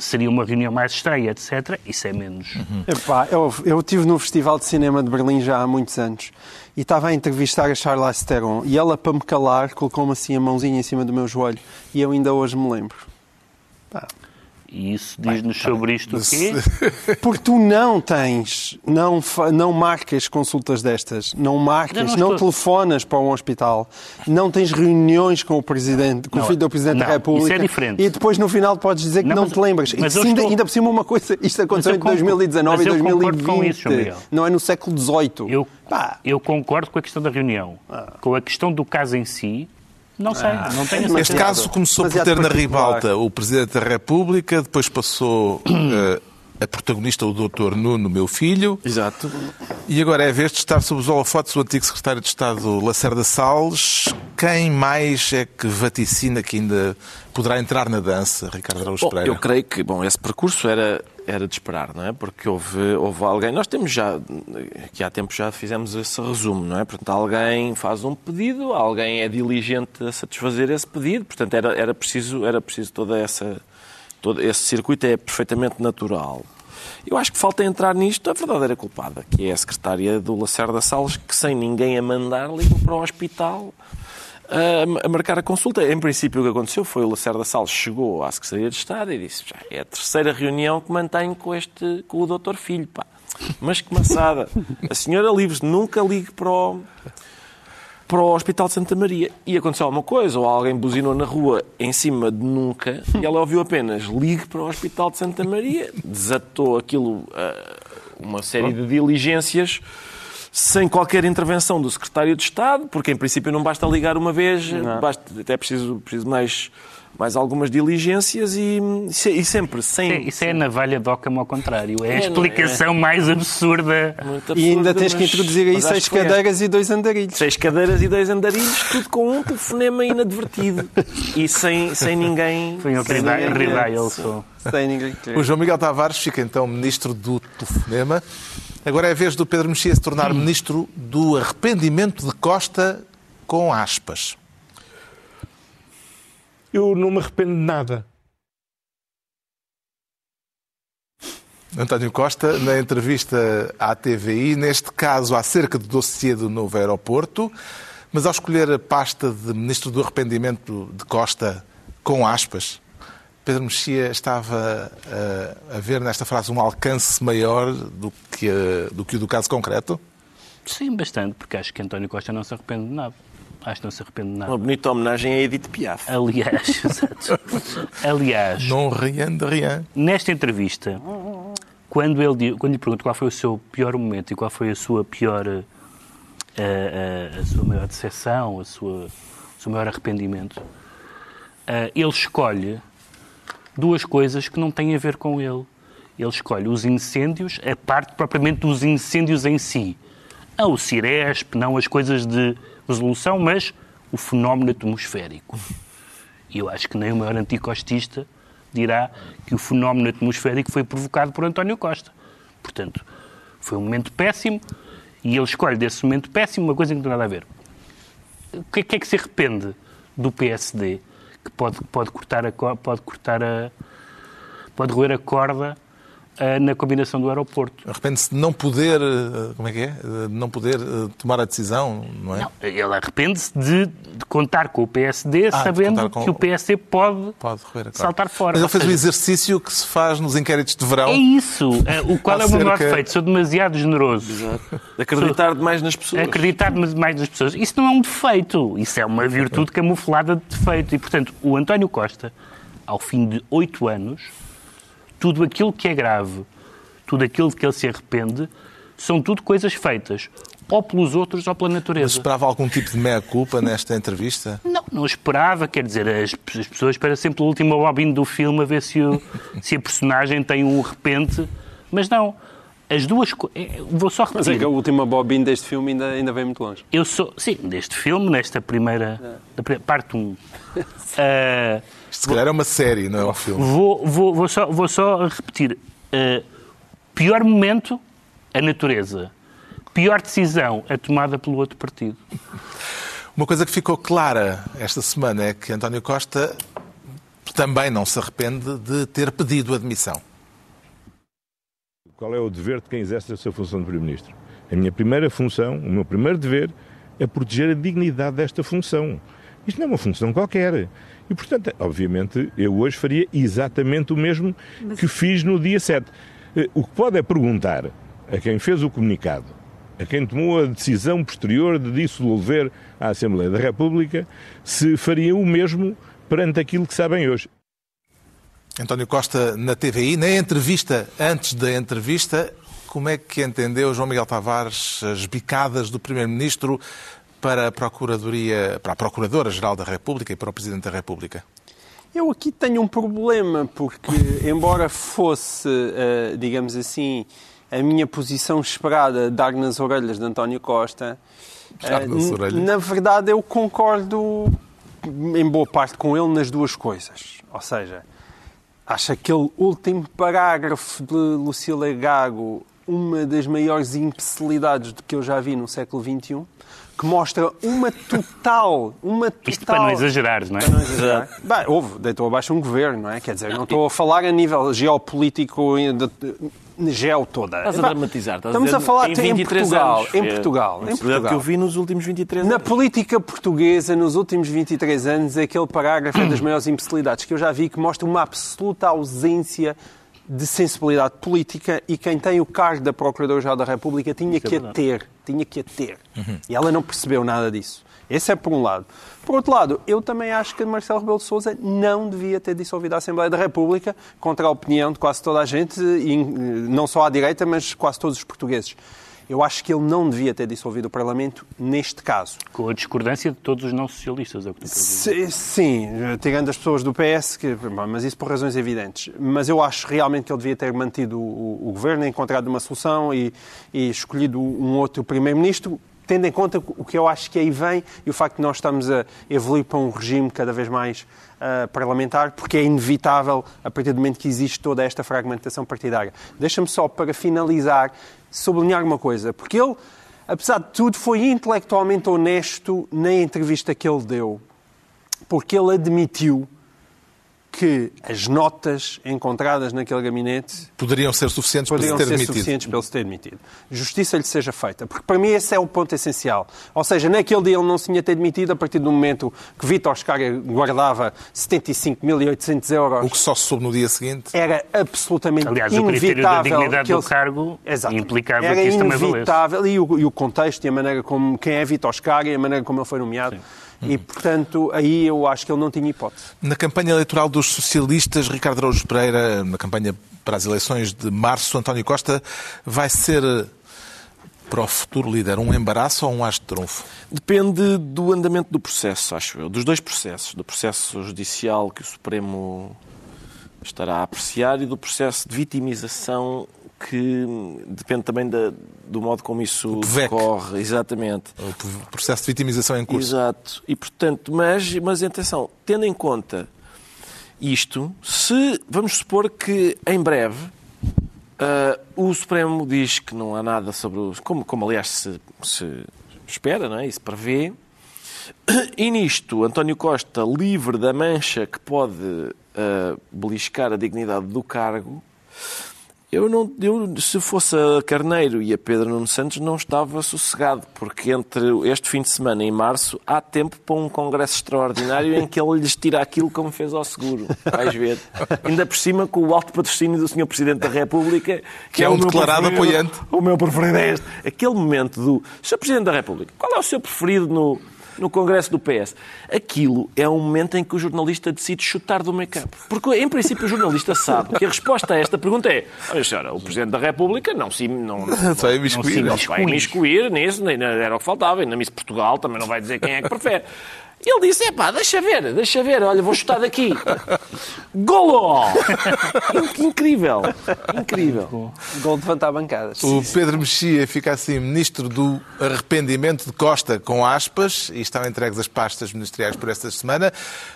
seria uma reunião mais estranha, etc., isso é menos.
Epá, eu, eu estive no Festival de Cinema de Berlim já há muitos anos e estava a entrevistar a Charlize Theron e ela, para me calar, colocou-me assim a mãozinha em cima do meu joelho e eu ainda hoje me lembro.
E isso diz-nos sobre isto o quê?
Porque tu não tens, não, não marcas consultas destas, não marcas, não,
não
telefonas para um hospital, não tens reuniões com o Presidente, com
Não,
o filho do Presidente
não,
da República.
isso é diferente.
E depois no final podes dizer que
Não, mas-
te lembras.
mas
e ainda,
estou-
ainda por cima uma coisa, isto aconteceu
concordo-
2019 e
mas eu concordo
2020.
com isso,
não é no século XVIII.
Eu, eu concordo com a questão da reunião. Com a questão do caso em si, não sei, não tenho
Este caso começou por ter na ribalta o Presidente da República, depois passou eh, a protagonista, o Dr. Nuno, meu filho,
Exato.
e agora é a vez de estar sob os holofotes o antigo Secretário de Estado Lacerda Salles. Quem mais é que vaticina que ainda poderá entrar na dança, Ricardo Araújo
Bom,
Pereira?
eu creio que bom, esse percurso era, era de esperar, não é? Porque houve, houve alguém. Nós temos já, que há tempo já fizemos esse resumo, não é? Portanto, alguém faz um pedido, alguém é diligente a satisfazer esse pedido, portanto, era, era, preciso, era preciso toda essa. Todo esse circuito é perfeitamente natural. Eu acho que falta entrar nisto a verdadeira culpada, que é a secretária do Lacerda Salles, que sem ninguém a mandar ligou para o hospital a, a marcar a consulta. Em princípio, o que aconteceu foi o Lacerda Salles chegou à Secretaria de Estado e disse já é a terceira reunião que mantenho com, este, com o doutor Filho. Pá. Mas que maçada. A senhora livre nunca ligue para o, para o Hospital de Santa Maria. E aconteceu alguma coisa, ou alguém buzinou na rua em cima de nunca, e ela ouviu apenas ligue para o Hospital de Santa Maria, desatou aquilo, ah, uma série de diligências sem qualquer intervenção do Secretário de Estado, porque em princípio não basta ligar uma vez, basta, até preciso, preciso mais, mais algumas diligências e, e sempre sem.
Isso é- Isso é a navalha de Ockham ao contrário. É a
É, não é?
explicação mais absurda.
Muito
E ainda
absurda,
tens que introduzir aí seis cadeiras e dois andarilhos.
Seis cadeiras e dois andarilhos, tudo com um telefonema inadvertido. E sem, sem ninguém.
Foi um redial só.
Sem ninguém.
O João Miguel Tavares fica então ministro do telefonema. Agora é a vez do Pedro Mexia se tornar ministro do arrependimento de Costa com aspas.
Eu não me arrependo de nada.
António Costa, na entrevista à TVI, neste caso acerca do dossiê do novo aeroporto, mas ao escolher a pasta de ministro do arrependimento de Costa com aspas, Pedro Mexia estava a, a ver nesta frase um alcance maior do que, a- do que o do caso concreto?
Sim, bastante, porque acho que António Costa não se arrepende de nada. Acho que não se arrepende de nada.
Uma bonita homenagem a Edith Piaf.
Aliás, exato. Aliás,
Non rien de rien.
nesta entrevista, quando, ele, quando lhe pergunto qual foi o seu pior momento e qual foi a sua pior, eh, eh, a, sua maior decepção, a sua, o seu maior arrependimento, eh, ele escolhe duas coisas que não têm a ver com ele. Ele escolhe os incêndios, a parte propriamente dos incêndios em si. Não o Ciresp, não as coisas de resolução, mas o fenómeno atmosférico. E eu acho que nem o maior anticostista dirá que o fenómeno atmosférico foi provocado por António Costa. Portanto, foi um momento péssimo e ele escolhe desse momento péssimo uma coisa que não tem nada a ver. O que é que, é se arrepende do PSD que pode, pode cortar a pode cortar a pode roer a corda na combinação do aeroporto?
Arrepende-se de não poder, eh, como é que é? Eh, De não poder eh, tomar a decisão, não é?
Não, ele arrepende-se de, de contar com o PSD
Ah,
sabendo
com-
que o PSD pode,
Pode corda.
saltar fora.
Mas ele fez o
seja,
exercício que se faz nos inquéritos de verão.
É isso. O qual é o meu maior defeito? Sou demasiado generoso.
De acreditar demais nas pessoas.
Acreditar mais nas pessoas. Isso não é um defeito. Isso é uma virtude camuflada de defeito. E, portanto, o António Costa, ao fim de oito anos, tudo aquilo que é grave, tudo aquilo de que ele se arrepende, são tudo coisas feitas ou pelos outros ou pela
Mas
natureza.
esperava algum tipo de meia-culpa nesta entrevista?
Não, não esperava, quer dizer, as, as pessoas esperam sempre o último bobino do filme a ver se, o- se a personagem tem um repente, mas não. As duas eh, Vou só
Mas
repetir.
é que a última bobina deste filme ainda, ainda vem muito longe.
Eu sou, sim, deste filme, nesta primeira, da pri- parte 1. Ah,
Isto se calhar é uma série, não é um filme.
vou, vou, vou, só, vou só repetir. Ah, pior momento, a natureza. Pior decisão, a tomada pelo outro partido.
Uma coisa que ficou clara esta semana é que António Costa também não se arrepende de ter pedido admissão.
Qual é o dever de quem exerce a sua função de Primeiro-Ministro? A minha primeira função, o meu primeiro dever, é proteger a dignidade desta função. Isto não é uma função qualquer. E, portanto, obviamente, eu hoje faria exatamente o mesmo que fiz no dia 7. Eh, O que pode é perguntar a quem fez o comunicado, a quem tomou a decisão posterior de dissolver a Assembleia da República, se faria o mesmo perante aquilo que sabem hoje.
António Costa na TVI, na entrevista, antes da entrevista, como é que entendeu João Miguel Tavares as bicadas do Primeiro-Ministro para a Procuradoria, para a Procuradora-Geral da República e para o Presidente da República?
Eu aqui tenho um problema, porque, embora fosse, eh, digamos assim, a minha posição esperada dar nas orelhas de António Costa, eh, na verdade eu concordo em boa parte com ele nas duas coisas. Ou seja, acho aquele último parágrafo de Lucília Gago uma das maiores imbecilidades de que eu já vi no século XXI, que mostra uma total, uma total...
Isto para não exagerares, não é?
Para não exagerar. Bem, houve, deitou abaixo um governo, não é? Quer dizer, não estou a falar a nível geopolítico, de, de, geo toda.
Estás a dramatizar. Estás
Estamos
dizer,
a falar
em
em
23
Portugal,
anos.
em
É
Portugal,
a
em Portugal.
que eu vi nos últimos 23
Na
anos.
política portuguesa, nos últimos 23 anos, aquele parágrafo é das maiores imbecilidades que eu já vi, que mostra uma absoluta ausência de sensibilidade política e quem tem o cargo da Procuradora-Geral da República tinha que a ter. Tinha que a ter. E ela não percebeu nada disso. Esse é por um lado. Por outro lado, eu também acho que Marcelo Rebelo de Sousa não devia ter dissolvido a Assembleia da República contra a opinião de quase toda a gente, e, eh, não só à direita, mas quase todos os portugueses. Eu acho que ele não devia ter dissolvido o Parlamento neste caso.
Com a discordância de todos os não socialistas, é o que tu dizer.
Sim, tirando as pessoas do PS, que, mas isso por razões evidentes. Mas eu acho realmente que ele devia ter mantido o, o governo, encontrado uma solução e, e escolhido um outro primeiro-ministro, tendo em conta o que eu acho que aí vem e o facto de nós estamos a evoluir para um regime cada vez mais ah, parlamentar, porque é inevitável a partir do momento que existe toda esta fragmentação partidária. Deixa-me só, para finalizar, sublinhar uma coisa, porque ele, apesar de tudo, foi intelectualmente honesto na entrevista que ele deu porque ele admitiu que as notas encontradas naquele gabinete
Poderiam ser suficientes
poderiam
para se ter
ser
demitido.
suficientes para ele se ter demitido. Justiça lhe seja feita. Porque para mim esse é o ponto essencial. Ou seja, naquele dia ele não se tinha ter demitido a partir do momento que Vítor Scaria guardava 75.800 euros.
O que só se soube no dia seguinte.
Era absolutamente
Aliás, o critério da
inevitável
dignidade
que
do
ele-
cargo
Exato.
implicava
Era
que isso também valesse.
inevitável e o, e o contexto e a maneira como quem é Vítor Scaria e a maneira como ele foi nomeado. E, portanto, aí eu acho que ele não tinha hipótese.
Na campanha eleitoral dos socialistas, Ricardo Araújo Pereira, na campanha para as eleições de março, António Costa vai ser, para o futuro líder, um embaraço ou um as de trunfo?
Depende do andamento do processo, acho eu. Dos dois processos. Do processo judicial que o Supremo estará a apreciar e do processo de vitimização que depende também da, do modo como isso decorre. Exatamente.
O processo de vitimização em curso.
Exato. E, portanto, mas, mas atenção, tendo em conta isto, se vamos supor que em breve uh, o Supremo diz que não há nada sobre os. Como, como aliás se, se espera, não é? E se prevê. E nisto, António Costa, livre da mancha que pode uh, beliscar a dignidade do cargo, eu não, eu, se fosse a Carneiro e a Pedro Nuno Santos, não estava sossegado, porque entre este fim de semana e março há tempo para um congresso extraordinário em que ele lhes tira aquilo como fez ao seguro. Vais ver. Ainda por cima com o alto patrocínio do Sr. Presidente da República,
que, que é, é um declarado apoiante.
O meu preferido é este. Aquele momento do Sr. Presidente da República, qual é o seu preferido no, no Congresso do PS. Aquilo é um momento em que o jornalista decide chutar do make-up. Porque, em princípio, o jornalista sabe que a resposta a esta pergunta é olha, senhora, o Presidente da República não se, não, não,
vai imiscuir,
não, se vai imiscuir nisso, nem era o que faltava, e na Miss Portugal também não vai dizer quem é que prefere. E ele disse: é pá, deixa ver, deixa ver, olha, vou chutar daqui. Golo! Incrível, incrível.
Gol de levantar bancadas.
O Pedro Mexia fica assim ministro do arrependimento de Costa com aspas e estão entregues as pastas ministeriais por esta semana,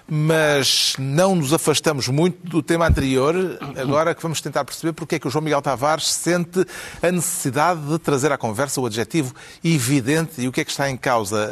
mas não nos afastamos muito do tema anterior, agora que vamos tentar perceber porque é que o João Miguel Tavares sente a necessidade de trazer à conversa o adjetivo evidente e o que é que está em causa.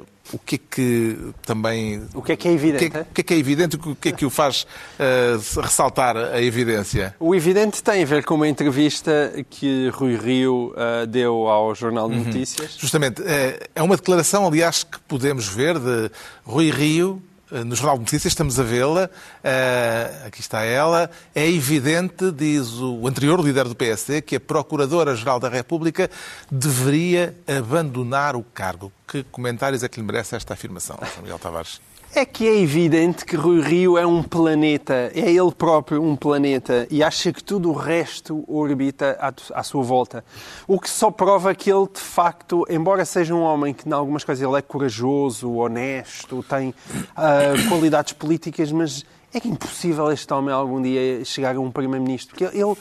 Uh, o que é que também.
O que é que é evidente?
O que é, o que, é, que é evidente o que é que o faz uh, ressaltar a evidência?
O evidente tem a ver com uma entrevista que Rui Rio uh, deu ao Jornal de uhum. Notícias.
Justamente. É, é uma declaração, aliás, que podemos ver de Rui Rio no Jornal de Notícias, estamos a vê-la, uh, aqui está ela. É evidente, diz o anterior líder do PSD, que a Procuradora-Geral da República deveria abandonar o cargo. Que comentários é que lhe merece esta afirmação, Miguel Tavares?
É que é evidente que Rui Rio é um planeta, é ele próprio um planeta e acha que tudo o resto orbita à, sua volta. O que só prova que ele, de facto, embora seja um homem que, em algumas coisas, ele é corajoso, honesto, tem uh, qualidades políticas, mas é que é impossível este homem algum dia chegar a um primeiro-ministro, porque ele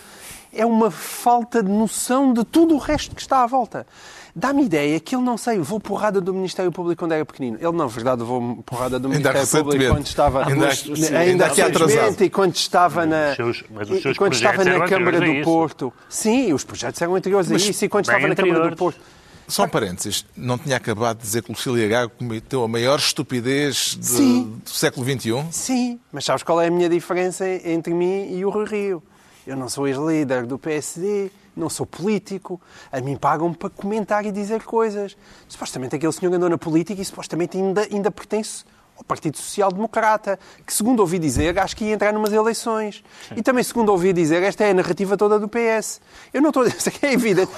é uma falta de noção de tudo o resto que está à volta dá-me ideia que ele não sei, vou porrada do Ministério Público quando era pequenino. Ele, na verdade, vou porrada do Ministério Público quando estava.
Ainda,
ainda, ainda aqui atrasado. E quando estava na,
seus, e
quando estava na Câmara do Porto. Sim, os projetos eram anteriores a isso. E quando estava na Câmara do Porto.
Só um parênteses, não tinha acabado de dizer que Lucília Gago cometeu a maior estupidez de, do século XXI?
Sim, mas sabes qual é a minha diferença entre mim e o Rui Rio? Eu não sou ex-líder do PSD, não sou político, a mim pagam para comentar e dizer coisas. Supostamente aquele senhor andou na política e supostamente ainda, ainda pertence ao Partido Social Democrata, que, segundo ouvi dizer, acho que ia entrar numas eleições. Sim. E também, segundo ouvi dizer, esta é a narrativa toda do PS. Eu não estou a dizer que é evidente.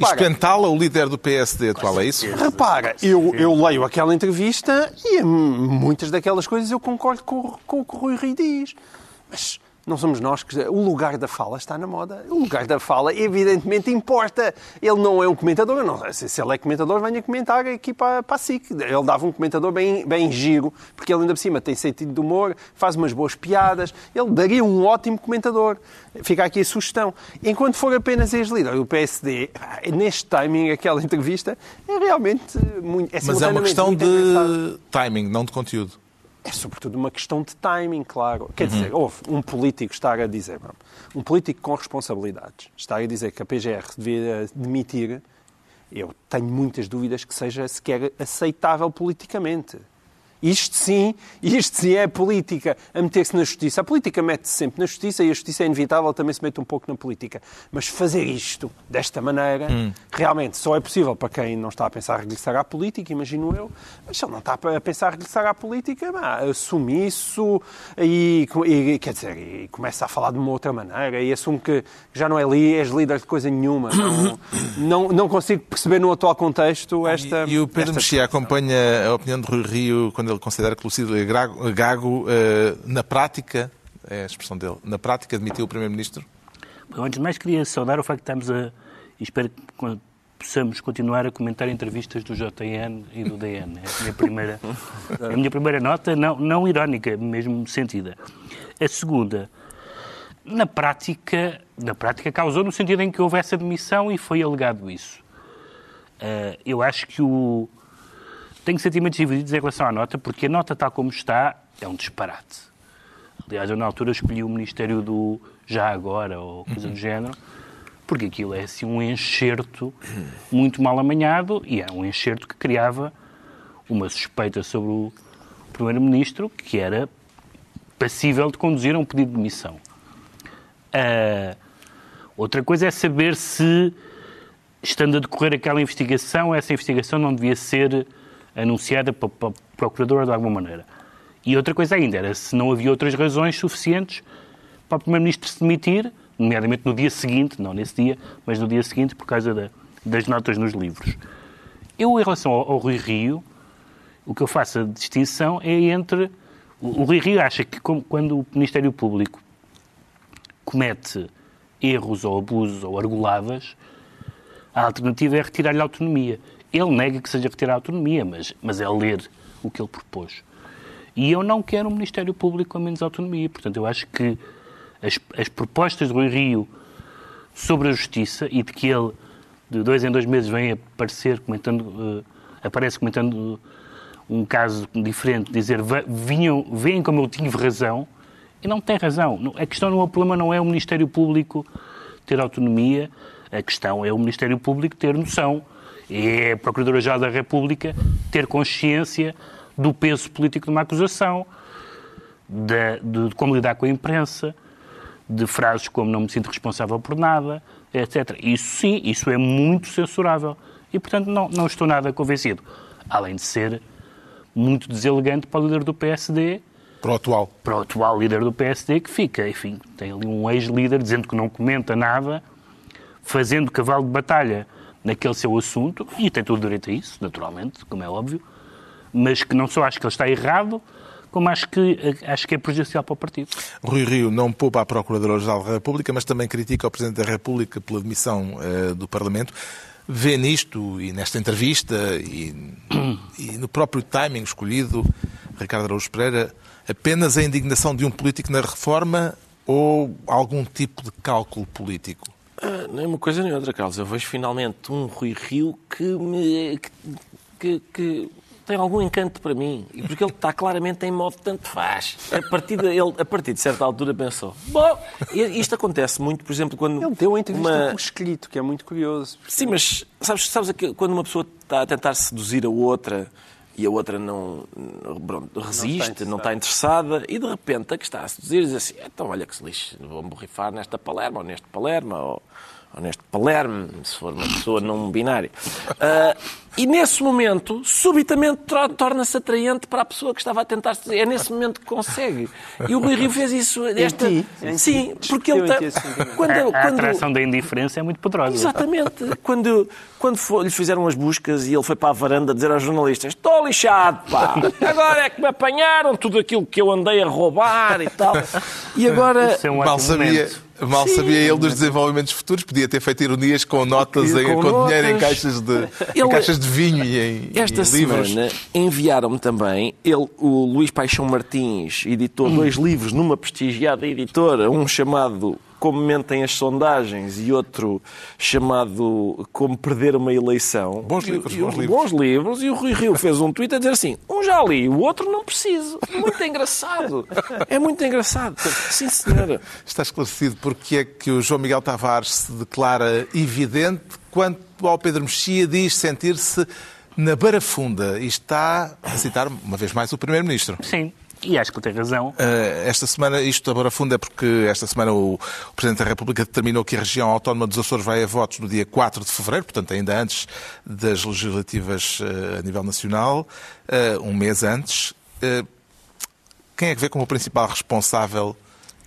Espentala, o líder do PSD atual, é isso?
Repara, eu, eu leio aquela entrevista e muitas daquelas coisas eu concordo com, com o que o Rui Rio diz. Mas não somos nós que. O lugar da fala está na moda. O lugar da fala, evidentemente, importa. Ele não é um comentador. Não, se ele é comentador, venha comentar aqui para, para a SIC. Ele dava um comentador bem, bem giro, porque ele ainda por cima tem sentido de humor, faz umas boas piadas. Ele daria um ótimo comentador. Fica aqui a sugestão. Enquanto for apenas ex-líder do PSD, neste timing, aquela entrevista, é realmente muito. É
Mas é uma questão de timing, não de conteúdo.
É sobretudo uma questão de timing, claro. Quer uhum. dizer, houve um político estar a dizer, um político com responsabilidades, estar a dizer que a PGR devia demitir, eu tenho muitas dúvidas que seja sequer aceitável politicamente. Isto sim, isto sim é política, a meter-se na justiça. A política mete-se sempre na justiça e a justiça é inevitável, também se mete um pouco na política. Mas fazer isto desta maneira, hum. realmente só é possível para quem não está a pensar regressar à política, imagino eu. Mas se ele não está a pensar regressar à política, bah, assume isso e, e, quer dizer, e começa a falar de uma outra maneira e assume que já não é li, és líder de coisa nenhuma. Não, não, não consigo perceber no atual contexto esta.
E, e o Pedro Mexia acompanha a opinião de Rui Rio quando ele considera que Lucília Gago, eh, na prática, é a expressão dele, na prática admitiu o Primeiro-Ministro?
Antes de mais, queria saudar o facto que estamos a. E espero que possamos continuar a comentar entrevistas do JN e do DN. É a minha primeira, a minha primeira nota, não, não irónica, mesmo sentida. A segunda, Na prática, na prática causou no sentido em que houve essa demissão e foi alegado isso. Uh, eu acho que o... Tenho sentimentos divididos em relação à nota, porque a nota tal como está é um disparate. Aliás, eu na altura escolhi o Ministério do Já Agora, ou coisa do género, porque aquilo é assim um enxerto muito mal amanhado e é um enxerto que criava uma suspeita sobre o Primeiro-Ministro que era passível de conduzir a um pedido de demissão. Uh, outra coisa é saber se, estando a decorrer aquela investigação, essa investigação não devia ser anunciada para, para o Procurador de alguma maneira. E outra coisa ainda era se não havia outras razões suficientes para o Primeiro-Ministro se demitir, nomeadamente no dia seguinte, não nesse dia, mas no dia seguinte, por causa da, das notas nos livros. Eu, em relação ao, ao Rui Rio, o que eu faço a distinção é entre. O, o Rui Rio acha que como, quando o Ministério Público comete erros ou abusos ou argoladas, a alternativa é retirar-lhe a autonomia. Ele nega que seja retirar a autonomia, mas, mas é ler o que ele propôs. E eu não quero um Ministério Público com menos autonomia. Portanto, eu acho que as, as propostas do Rui Rio sobre a justiça e de que ele, de dois em dois meses, vem aparecer comentando, uh, aparece comentando um caso diferente, dizer vinham, veem como eu tive razão, e não tem razão. A questão, o problema não é o Ministério Público ter autonomia, a questão é o Ministério Público ter noção, é a Procuradora-Geral da República ter consciência do peso político de uma acusação, de, de, de como lidar com a imprensa, de frases como não me sinto responsável por nada, etc. Isso sim, isso é muito censurável. E, portanto, não, não estou nada convencido. Além de ser muito deselegante para o líder do PSD.
Para o atual.
Para o atual líder do PSD, que fica, enfim, tem ali um ex-líder dizendo que não comenta nada, fazendo cavalo de batalha naquele seu assunto, e tem todo o direito a isso, naturalmente, como é óbvio, mas que não só acho que ele está errado, como acho que, acho que é prejudicial para o partido.
Rui Rio não poupa a Procuradora-Geral da República, mas também critica o Presidente da República pela demissão uh, do Parlamento. Vê nisto e nesta entrevista e, e no próprio timing escolhido, Ricardo Araújo Pereira, apenas a indignação de um político na reforma ou algum tipo de cálculo político?
Ah, nem uma coisa nem outra, Carlos. Eu vejo finalmente um Rui Rio que me. que, que tem algum encanto para mim. E porque ele está claramente em modo tanto faz. A partir de, ele, a partir de certa altura pensou, bom, isto acontece muito, por exemplo, quando...
Ele deu a entrevista uma... com escrito, que é muito curioso.
Porque... Sim, mas sabes, sabes quando uma pessoa está a tentar seduzir a outra e a outra não, não resiste, não está, não está, interessada, e de repente a que está a seduzir diz assim, então olha que se lixe, vou-me borrifar nesta Palerma ou neste Palerma, ou honesto Palermo, se for uma pessoa não binária. Uh, e nesse momento, subitamente, torna-se atraente para a pessoa que estava a tentar. É nesse momento que consegue. E o Rui Rio fez isso. Esta... Ti, Sim, porque ele tem.
Quando, a, a atração da indiferença é muito poderosa.
Exatamente. Quando, quando foi, lhe fizeram as buscas e ele foi para a varanda dizer aos jornalistas: Estou lixado, pá. Agora é que me apanharam tudo aquilo que eu andei a roubar e tal. E agora.
Isso é um mal sabia. Momento Mal Sim, sabia ele dos desenvolvimentos futuros, podia ter feito ironias com notas, em, com, dinheiro em caixas de, ele, em caixas de vinho e em,
esta semana enviaram-me também, ele, o Luís Paixão Martins editou hum. dois livros numa prestigiada editora, um chamado como mentem as sondagens e outro chamado Como Perder uma Eleição.
Bons livros,
e,
bons,
e,
livros.
bons livros. E o Rui Rio fez um tweet a dizer assim: um já li, o outro não preciso. Muito engraçado. É muito engraçado. Sim, senhora.
Está esclarecido porque é que o João Miguel Tavares se declara evidente quanto ao Pedro Mexia diz sentir-se na barafunda e está a citar uma vez mais o Primeiro-Ministro.
Sim. E acho que tem razão.
Uh, esta semana, isto agora fundo é porque esta semana o, Presidente da República determinou que a região autónoma dos Açores vai a votos no dia 4 de fevereiro, portanto, ainda antes das legislativas uh, a nível nacional, uh, um mês antes. quem é que vê como o principal responsável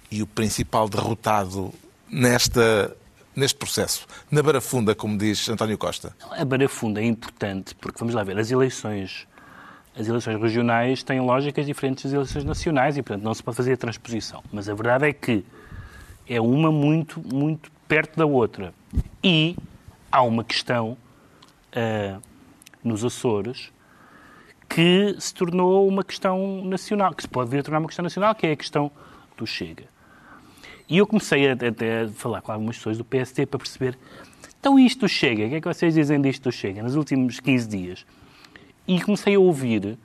e o principal derrotado nesta neste processo? Na barafunda, como diz António Costa?
A barafunda é importante porque, vamos lá ver, as eleições as eleições regionais têm lógicas diferentes das eleições nacionais e, portanto, não se pode fazer a transposição. Mas a verdade é que é uma muito, muito perto da outra. E há uma questão uh, nos Açores que se tornou uma questão nacional, que se pode vir a tornar uma questão nacional, que é a questão do Chega. E eu comecei a, a falar com algumas pessoas do PST para perceber então isto chega, o que é que vocês dizem disto chega, nos últimos 15 dias? E comecei a ouvir,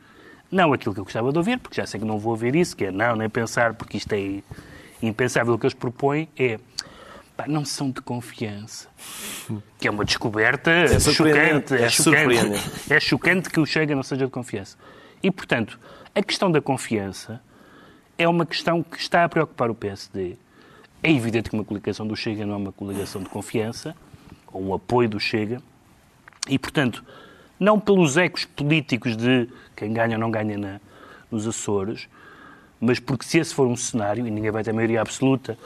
não aquilo que eu gostava de ouvir, porque já sei que não vou ouvir isso, que é não, nem pensar, porque isto é impensável o que eles propõem, é pá, não são de confiança. Que é uma descoberta
É
chocante. É,
é
chocante. É chocante que o Chega não seja de confiança. E, portanto, a questão da confiança é uma questão que está a preocupar o PSD. É evidente que uma coligação do Chega não é uma coligação de confiança, ou um apoio do Chega, e, portanto, não pelos ecos políticos de quem ganha ou não ganha na, nos Açores, mas porque se esse for um cenário, e ninguém vai ter maioria absoluta,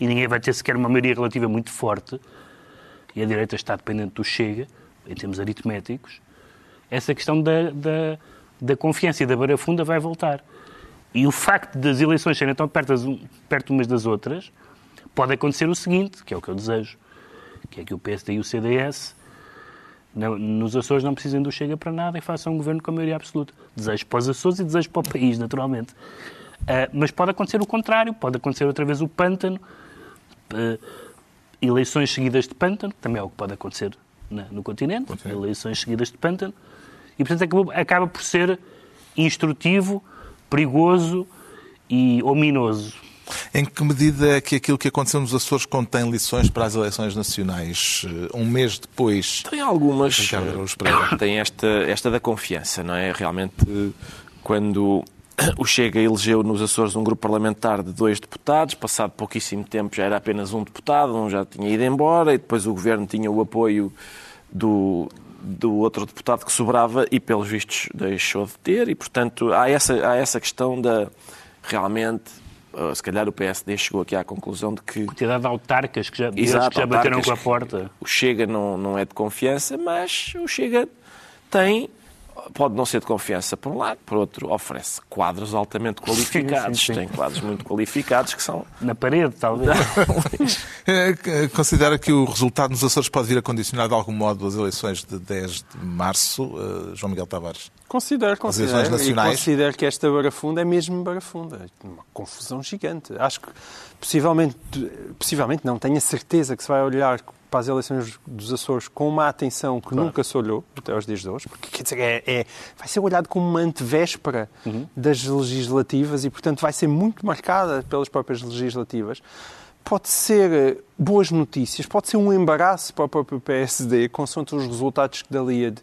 e ninguém vai ter sequer uma maioria relativa muito forte, e a direita está dependente do Chega, em termos aritméticos, essa questão da, da, da confiança e da barafunda vai voltar. E o facto das eleições serem tão perto, perto umas das outras, pode acontecer o seguinte, que é o que eu desejo, que é que o PSD e o CDS não- nos Açores não precisem do Chega para nada e façam um governo com a maioria absoluta. Desejo para os Açores e desejo para o país, naturalmente. Ah, mas pode acontecer o contrário, pode acontecer outra vez o pântano, ah, eleições seguidas de pântano, também é o que pode acontecer na- no continente, eleições seguidas de pântano, e portanto acaba, acaba por ser instrutivo, perigoso e ominoso.
Em que medida é que aquilo que aconteceu nos Açores contém lições para as eleições nacionais? Eh, Um mês depois.
Tem algumas.
Pereira.
Tem esta, esta da confiança, não é? Realmente, eh, quando o Chega elegeu nos Açores um grupo parlamentar de dois deputados, passado pouquíssimo tempo já era apenas um deputado, um já tinha ido embora, e depois o governo tinha o apoio do, do outro deputado que sobrava e, pelos vistos, deixou de ter, e portanto há essa, há essa questão da. Realmente, eh, se calhar o PSD chegou aqui à conclusão de que
Quantidade de autarcas que já,
Exato,
que já bateram com a porta.
O Chega não, não é de confiança, mas o Chega tem, pode não ser de confiança por um lado, por outro oferece quadros altamente qualificados.
sim, sim.
Tem quadros muito qualificados que são...
Na parede, talvez.
Que- Considera que o resultado nos Açores pode vir a condicionar de algum modo as eleições de 10 de março, eh, João Miguel Tavares?
Considero,
As
considero.
eleições
E
nacionais?
considero que esta barafunda é mesmo barafunda. Uma confusão gigante. Acho que possivelmente, possivelmente não, tenho a certeza que se vai olhar para as eleições dos Açores com uma atenção que nunca se olhou até aos dias de hoje, porque quer dizer, é, é- vai ser olhado como uma antevéspera das legislativas e, portanto, vai ser muito marcada pelas próprias legislativas. Pode ser eh, boas notícias, pode ser um embaraço para o próprio PSD, consoante os resultados que dali de,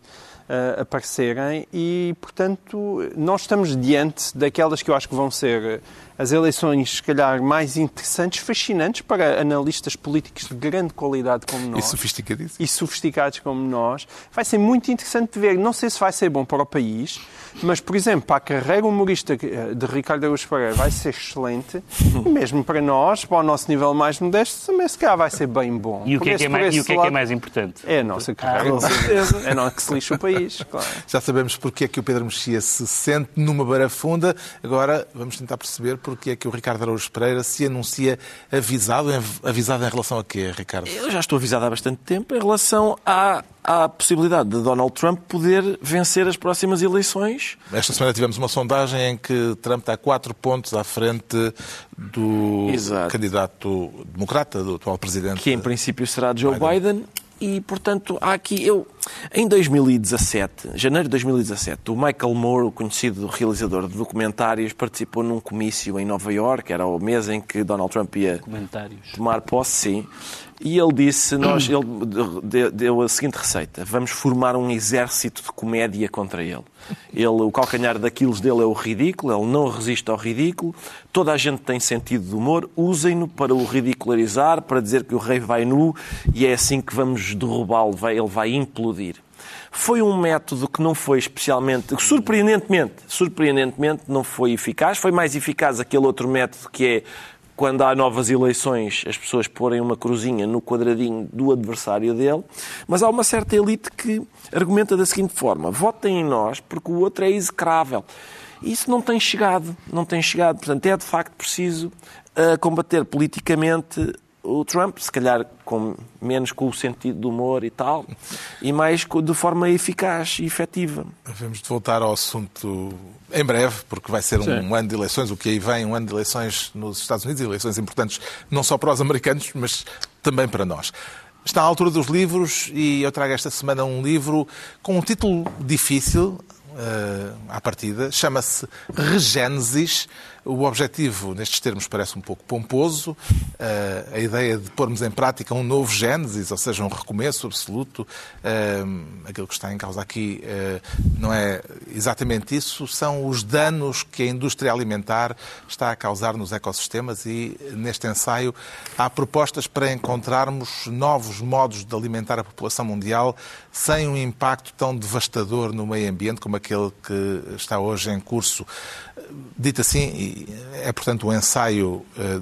eh, aparecerem e, portanto, nós estamos diante daquelas que eu acho que vão ser eh, as eleições, se calhar, mais interessantes, fascinantes para analistas políticos de grande qualidade como
E
nós
sofisticadíssimo.
e sofisticados como nós. Vai ser muito interessante de ver. Não sei se vai ser bom para o país, mas, por exemplo, para a carreira humorista eh, de Ricardo Araújo Pereira vai ser excelente. E mesmo para nós, para o nosso nível mais modesto, também se calhar vai ser bem bom.
E o que é que é mais, e o que é, que é mais importante?
É a nossa carreira,
com certeza.
É não que se lixa o país, claro.
Já sabemos porque é que o Pedro Mexia se sente numa barafunda. Agora vamos tentar perceber porque é que o Ricardo Araújo Pereira se anuncia avisado. Avisado em relação a quê, Ricardo?
Eu já estou avisado há bastante tempo em relação à, à possibilidade de Donald Trump poder vencer as próximas eleições
Esta semana tivemos uma sondagem em que Trump está quatro pontos à frente do
Exato.
candidato democrata, do atual presidente.
que em princípio será Joe Biden. E, portanto, há aqui eu. Em 2017, janeiro de 2017, o Michael Moore, o conhecido realizador de documentários, participou num comício em Nova York, era o mês em que Donald Trump ia tomar posse, sim. E ele disse, nós, ele de- deu a seguinte receita: vamos formar um exército de comédia contra ele. Ele, o calcanhar daqueles dele é o ridículo, ele não resiste ao ridículo. Toda a gente tem sentido de humor, usem-no para o ridicularizar, para dizer que o rei vai nu e é assim que vamos derrubá-lo, ele vai implodir. Foi um método que não foi especialmente, surpreendentemente, surpreendentemente não foi eficaz. Foi mais eficaz aquele outro método que é quando há novas eleições, as pessoas porem uma cruzinha no quadradinho do adversário dele, mas há uma certa elite que argumenta da seguinte forma: votem em nós porque o outro é execrável. Isso não tem chegado, não tem chegado. Portanto, é de facto preciso ah, combater politicamente o Trump, se calhar com, menos com o sentido do humor e tal, e mais de forma eficaz e efetiva.
Vamos voltar ao assunto em breve, porque vai ser um
Sim.
ano de eleições, o que aí vem, um ano de eleições nos Estados Unidos, eleições importantes não só para os americanos, mas também para nós. Está à altura dos livros e eu trago esta semana um livro com um título difícil, eh, à partida, chama-se Regênesis. O objetivo, nestes termos, parece um pouco pomposo. Eh, a ideia de pormos em prática um novo Gênesis, ou seja, um recomeço absoluto. Eh, aquilo que está em causa aqui eh, não é exatamente isso, são os danos que a indústria alimentar está a causar nos ecossistemas e neste ensaio há propostas para encontrarmos novos modos de alimentar a população mundial sem um impacto tão devastador no meio ambiente como aquele que está hoje em curso. Dito assim, é portanto um ensaio eh,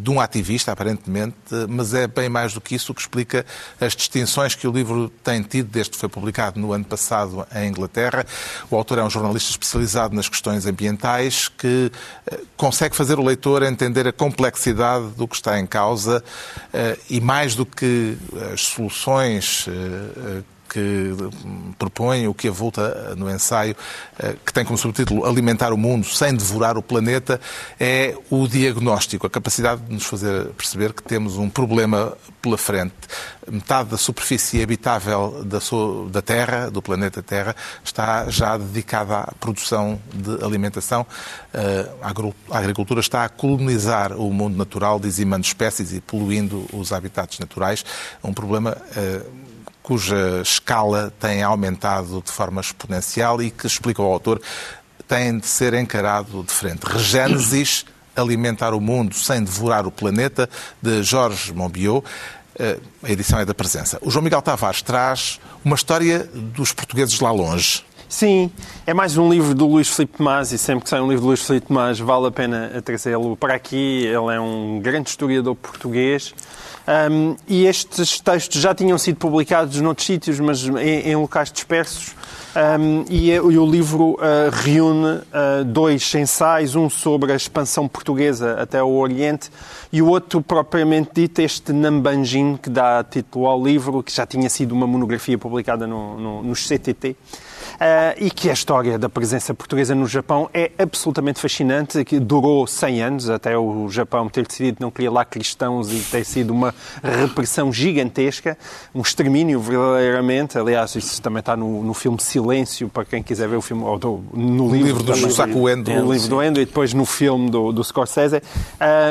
de um ativista, aparentemente, mas é bem mais do que isso que explica as distinções que o livro tem tido desde que foi publicado no ano passado em Inglaterra. O autor é um jornalista especializado nas questões ambientais que eh, consegue fazer o leitor entender a complexidade do que está em causa eh, e mais do que as soluções que propõe, o que avulta no ensaio, eh, que tem como subtítulo Alimentar o Mundo sem devorar o planeta, é o diagnóstico, a capacidade de nos fazer perceber que temos um problema pela frente. Metade da superfície habitável da, sua- da Terra, do planeta Terra, está já dedicada à produção de alimentação. Eh, A agricultura está a colonizar o mundo natural, dizimando espécies e poluindo os habitats naturais. Um problema eh, cuja escala tem aumentado de forma exponencial e que, explica o autor, tem de ser encarado de frente. Regênesis, alimentar o mundo sem devorar o planeta, de Jorge Monbiot. Eh, A edição é da presença. O João Miguel Tavares traz uma história dos portugueses lá longe.
Sim, é mais um livro do Luís Filipe Tomás e sempre que sai um livro do Luís Filipe Tomás vale a pena trazê-lo para aqui. Ele é um grande historiador português. Um, e estes textos já tinham sido publicados noutros sítios, mas em, em locais dispersos. Um, e, e o livro uh, reúne uh, dois ensaios, um sobre a expansão portuguesa até o Oriente e o outro, propriamente dito, este Nambanjin, que dá título ao livro, que já tinha sido uma monografia publicada no, no, nos CTT. Uh, e que a história da presença portuguesa no Japão é absolutamente fascinante, que durou 100 anos, até o Japão ter decidido não queria lá cristãos e ter sido uma repressão gigantesca, um extermínio verdadeiramente. Aliás, isso também está no, no filme Silêncio, para quem quiser ver o filme, ou do- no livro,
livro do. Shusaku Endo.
É, o livro do Endo e depois no filme do, do Scorsese.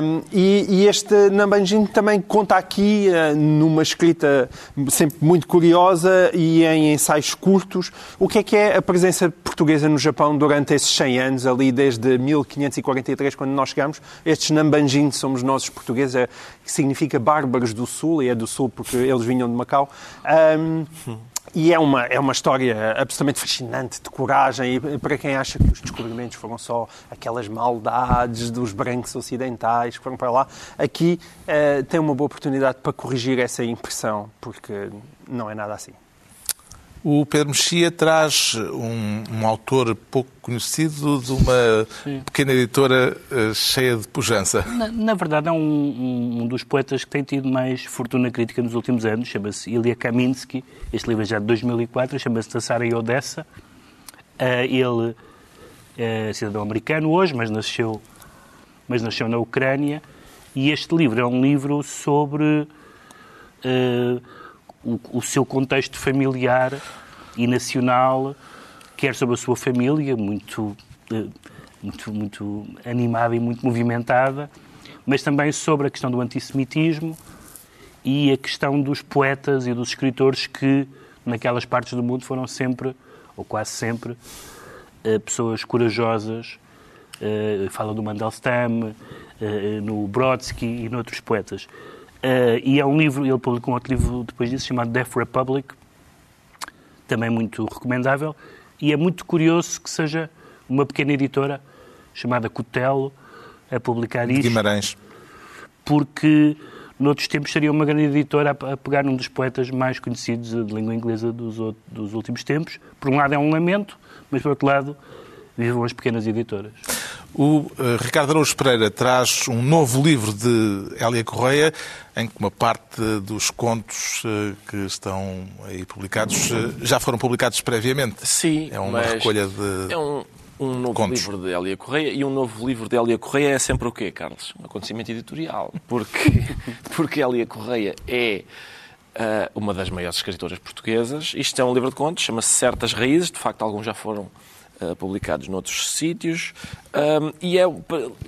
Um, e, e este Nambanjin também conta aqui, uh, numa escrita sempre muito curiosa e em ensaios curtos, o que é que é a presença portuguesa no Japão durante esses 100 anos, ali desde 1543, quando nós chegamos. Estes Nambanjin somos nós os portugueses, é, que significa bárbaros do Sul, e é do Sul porque eles vinham de Macau. Um, e é uma, é uma história absolutamente fascinante, de coragem, e para quem acha que os descobrimentos foram só aquelas maldades dos brancos ocidentais que foram para lá, aqui eh, tem uma boa oportunidade para corrigir essa impressão, porque não é nada assim.
O Pedro Mexia traz um, um autor pouco conhecido de uma pequena editora eh, cheia de pujança.
Na, na verdade, é um, um- dos poetas que tem tido mais fortuna crítica nos últimos anos. Chama-se Ilya Kaminsky. Este livro é já de 2004. Chama-se Tassara e Odessa. Ah, ele é cidadão americano hoje, mas nasceu, mas nasceu na Ucrânia. E este livro é um livro sobre ah, o, o seu contexto familiar e nacional, quer sobre a sua família, muito, eh, muito, muito animada e muito movimentada, mas também sobre a questão do antissemitismo e a questão dos poetas e dos escritores que, naquelas partes do mundo, foram sempre, ou quase sempre, eh, pessoas corajosas. Eh, Fala do Mandelstam, no Brodsky e noutros poetas. Eh, e é um livro, ele publicou um outro livro depois disso, chamado Death Republic, também muito recomendável, e é muito curioso que seja uma pequena editora chamada Cutelo a publicar
De
isto,
Guimarães.
porque noutros tempos seria uma grande editora a, pegar um dos poetas mais conhecidos de língua inglesa dos, out- dos últimos tempos. Por um lado é um lamento, mas por outro lado vivam as pequenas editoras.
O eh, Ricardo Araújo Pereira traz um novo livro de Hélia Correia, em que uma parte dos contos eh, que estão aí publicados eh, já foram publicados previamente.
Sim,
É uma recolha de
É um, Um novo
Contos.
livro de Hélia Correia e um novo livro de Hélia Correia é sempre o quê, Carlos? Um acontecimento editorial. Porque, porque Hélia Correia é ah, uma das maiores escritoras portuguesas. Isto é um livro de contos, chama-se Certas Raízes, de facto alguns já foram ah, publicados noutros sítios. Ahm, e é,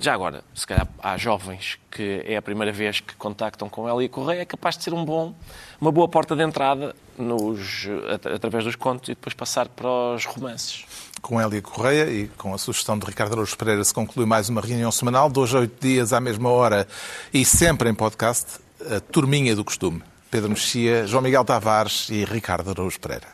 já agora, se calhar há jovens que é a primeira vez que contactam com Hélia Correia, é capaz de ser um bom, uma boa porta de entrada nos, at- através dos contos e depois passar para os romances.
Com Hélia Correia e com a sugestão de Ricardo Araújo Pereira se conclui mais uma reunião semanal, hoje a oito dias à mesma hora e sempre em podcast, a turminha do costume. Pedro Mexia, João Miguel Tavares e Ricardo Araújo Pereira.